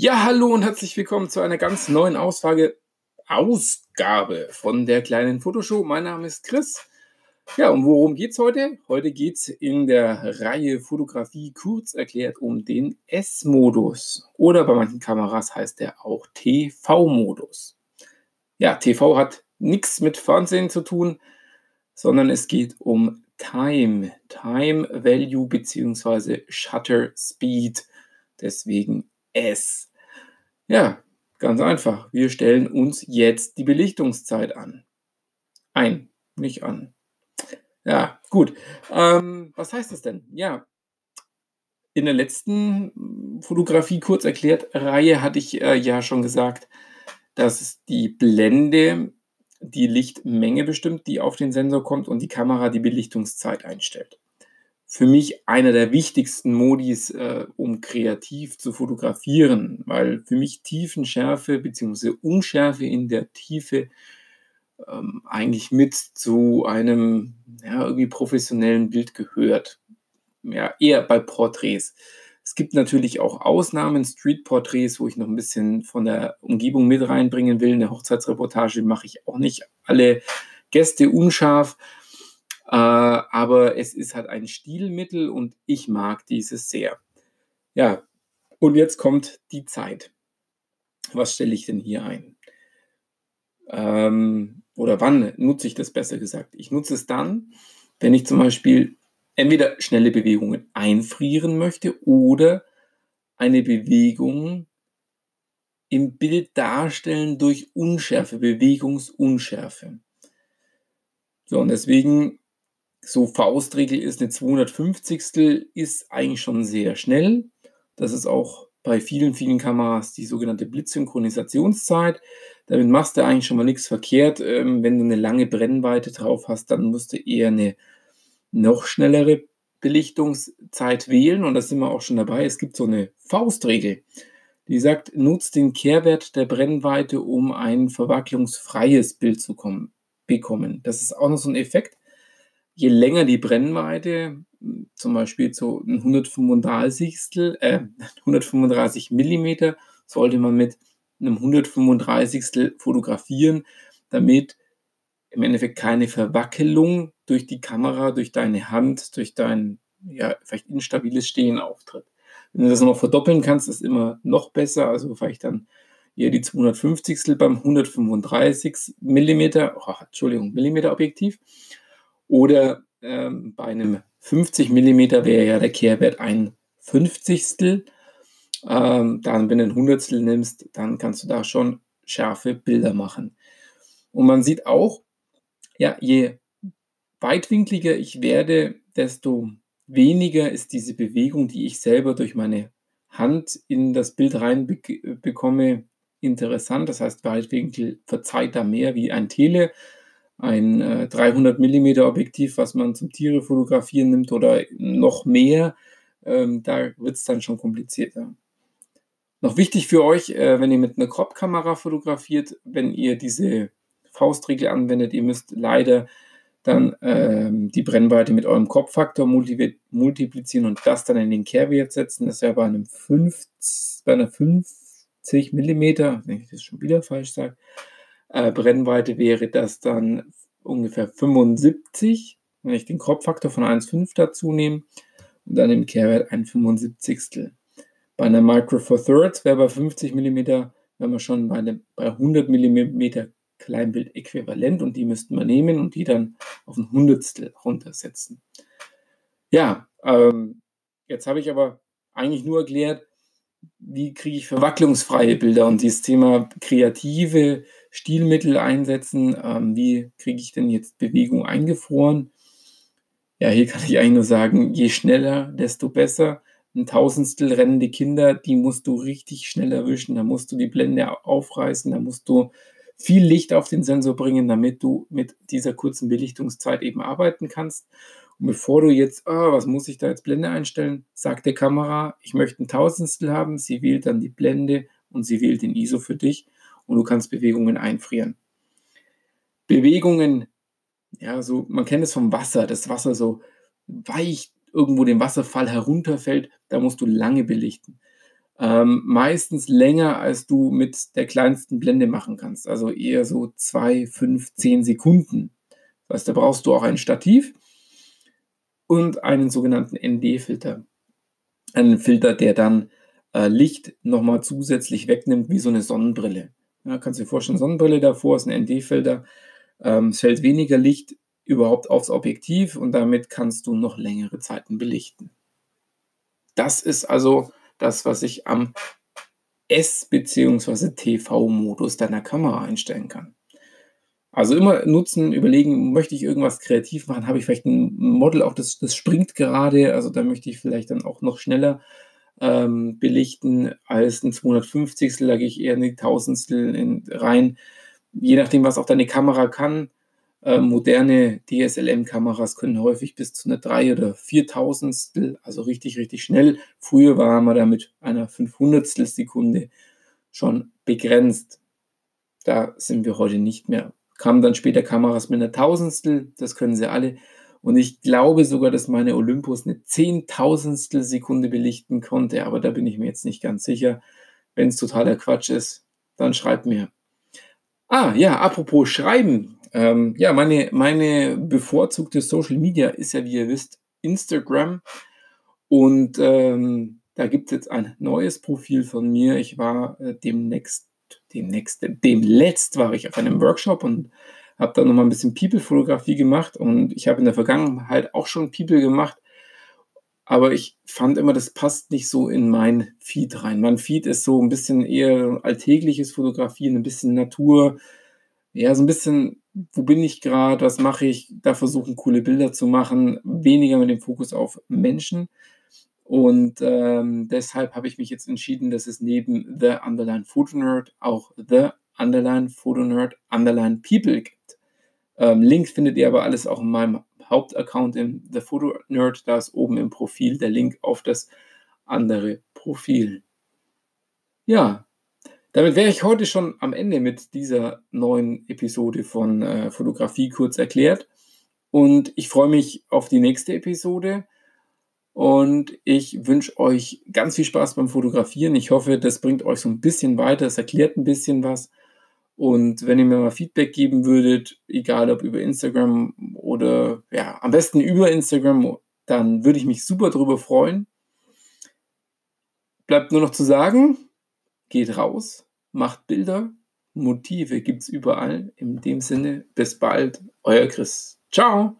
Ja, hallo und herzlich willkommen zu einer ganz neuen Ausfrage, Ausgabe von der kleinen Fotoshow. Mein Name ist Chris. Ja, und worum geht es heute? Heute geht es in der Reihe Fotografie kurz erklärt um den S-Modus. Oder bei manchen Kameras heißt der auch TV-Modus. Ja, TV hat nichts mit Fernsehen zu tun, sondern es geht um Time, Time Value bzw. Shutter Speed. Deswegen S. Ja, ganz einfach. Wir stellen uns jetzt die Belichtungszeit an. Ein, nicht an. Ja, gut. Ähm, was heißt das denn? Ja, in der letzten Fotografie kurz erklärt Reihe hatte ich äh, ja schon gesagt, dass die Blende die Lichtmenge bestimmt, die auf den Sensor kommt und die Kamera die Belichtungszeit einstellt für mich einer der wichtigsten Modis, äh, um kreativ zu fotografieren, weil für mich Tiefenschärfe bzw. Unschärfe in der Tiefe ähm, eigentlich mit zu einem ja, irgendwie professionellen Bild gehört. Ja, eher bei Porträts. Es gibt natürlich auch Ausnahmen, Street-Porträts, wo ich noch ein bisschen von der Umgebung mit reinbringen will. Eine Hochzeitsreportage mache ich auch nicht alle Gäste unscharf. Äh, aber es ist halt ein Stilmittel und ich mag dieses sehr. Ja, und jetzt kommt die Zeit. Was stelle ich denn hier ein? Ähm, oder wann nutze ich das besser gesagt? Ich nutze es dann, wenn ich zum Beispiel entweder schnelle Bewegungen einfrieren möchte oder eine Bewegung im Bild darstellen durch Unschärfe, Bewegungsunschärfe. So, und deswegen so Faustregel ist eine 250. ist eigentlich schon sehr schnell. Das ist auch bei vielen, vielen Kameras die sogenannte Blitzsynchronisationszeit. Damit machst du eigentlich schon mal nichts verkehrt. Ähm, wenn du eine lange Brennweite drauf hast, dann musst du eher eine noch schnellere Belichtungszeit wählen. Und da sind wir auch schon dabei. Es gibt so eine Faustregel, die sagt, nutzt den Kehrwert der Brennweite, um ein verwacklungsfreies Bild zu kommen, bekommen. Das ist auch noch so ein Effekt je länger die Brennweite, zum Beispiel ein 135, äh, 135 mm, sollte man mit einem 135 fotografieren, damit im Endeffekt keine Verwackelung durch die Kamera, durch deine Hand, durch dein ja, vielleicht instabiles Stehen auftritt. Wenn du das noch verdoppeln kannst, ist immer noch besser. Also vielleicht dann eher die 250 beim 135 mm, oh, Entschuldigung, Millimeter Objektiv. Oder ähm, bei einem 50 mm wäre ja der Kehrwert ein Fünfzigstel. Ähm, dann, wenn du ein Hundertstel nimmst, dann kannst du da schon scharfe Bilder machen. Und man sieht auch, ja, je weitwinkliger ich werde, desto weniger ist diese Bewegung, die ich selber durch meine Hand in das Bild rein bekomme, interessant. Das heißt, Weitwinkel verzeiht da mehr wie ein Tele ein äh, 300 mm Objektiv, was man zum Tiere fotografieren nimmt oder noch mehr, ähm, da wird es dann schon komplizierter. Noch wichtig für euch, äh, wenn ihr mit einer Crop-Kamera fotografiert, wenn ihr diese Faustregel anwendet, ihr müsst leider dann ähm, die Brennweite mit eurem Kopffaktor multiplizieren und das dann in den Kehrwert setzen. Das wäre bei einem 50, bei einer 50 mm, wenn ich das schon wieder falsch sage, äh, Brennweite wäre das dann ungefähr 75, wenn ich den Kropffaktor von 1,5 dazu nehme und dann im Kehrwert ein 75. Bei einer Micro Four Thirds wäre bei 50 mm, wenn wir schon bei, einem, bei 100 mm Kleinbild äquivalent und die müssten wir nehmen und die dann auf ein Hundertstel runtersetzen. Ja, ähm, jetzt habe ich aber eigentlich nur erklärt, wie kriege ich verwacklungsfreie Bilder und dieses Thema kreative Stilmittel einsetzen. Ähm, wie kriege ich denn jetzt Bewegung eingefroren? Ja, hier kann ich eigentlich nur sagen, je schneller, desto besser. Ein Tausendstel rennende Kinder, die musst du richtig schnell erwischen. Da musst du die Blende aufreißen, da musst du viel Licht auf den Sensor bringen, damit du mit dieser kurzen Belichtungszeit eben arbeiten kannst. Und bevor du jetzt, oh, was muss ich da jetzt Blende einstellen, sagt der Kamera, ich möchte ein Tausendstel haben. Sie wählt dann die Blende und sie wählt den ISO für dich und du kannst Bewegungen einfrieren. Bewegungen, ja, so, man kennt es vom Wasser, das Wasser so weich irgendwo den Wasserfall herunterfällt, da musst du lange belichten. ähm, meistens länger, als du mit der kleinsten Blende machen kannst. Also eher so zwei, fünf, zehn Sekunden. Das heißt, da brauchst du auch ein Stativ und einen sogenannten ND-Filter. Einen Filter, der dann äh, Licht nochmal zusätzlich wegnimmt, wie so eine Sonnenbrille. Ja, kannst du dir vorstellen, Sonnenbrille davor ist ein ND-Filter. Ähm, es fällt weniger Licht überhaupt aufs Objektiv und damit kannst du noch längere Zeiten belichten. Das ist also das, was ich am S- bzw. TV-Modus deiner Kamera einstellen kann. Also immer nutzen, überlegen, möchte ich irgendwas kreativ machen? Habe ich vielleicht ein Model, auch das, das springt gerade, also da möchte ich vielleicht dann auch noch schneller ähm, belichten als ein 250. Da gehe ich eher in die Tausendstel in, rein. Je nachdem, was auch deine Kamera kann. Äh, moderne DSLM-Kameras können häufig bis zu einer 3 oder 4000 also richtig, richtig schnell. Früher waren wir da mit einer 500 Sekunde schon begrenzt. Da sind wir heute nicht mehr. Kamen dann später Kameras mit einer Tausendstel, das können sie alle. Und ich glaube sogar, dass meine Olympus eine Zehntausendstel Sekunde belichten konnte, aber da bin ich mir jetzt nicht ganz sicher. Wenn es totaler Quatsch ist, dann schreibt mir. Ah, ja, apropos Schreiben. Ähm, ja, meine, meine bevorzugte Social Media ist ja, wie ihr wisst, Instagram. Und ähm, da gibt es jetzt ein neues Profil von mir. Ich war äh, demnächst, demnächst, demletzt war ich auf einem Workshop und habe da nochmal ein bisschen People-Fotografie gemacht und ich habe in der Vergangenheit auch schon People gemacht, aber ich fand immer, das passt nicht so in mein Feed rein. Mein Feed ist so ein bisschen eher alltägliches Fotografieren, ein bisschen Natur, ja, so ein bisschen, wo bin ich gerade, was mache ich, da versuchen coole Bilder zu machen, weniger mit dem Fokus auf Menschen. Und ähm, deshalb habe ich mich jetzt entschieden, dass es neben The Underline Photo Nerd auch The Underline Photo Nerd Underline People gibt. Ähm, Link findet ihr aber alles auch in meinem Hauptaccount in The Photo Nerd. Da ist oben im Profil der Link auf das andere Profil. Ja, damit wäre ich heute schon am Ende mit dieser neuen Episode von äh, Fotografie kurz erklärt. Und ich freue mich auf die nächste Episode. Und ich wünsche euch ganz viel Spaß beim Fotografieren. Ich hoffe, das bringt euch so ein bisschen weiter. Es erklärt ein bisschen was. Und wenn ihr mir mal Feedback geben würdet, egal ob über Instagram oder ja, am besten über Instagram, dann würde ich mich super darüber freuen. Bleibt nur noch zu sagen, geht raus, macht Bilder, Motive gibt es überall. In dem Sinne, bis bald, euer Chris. Ciao!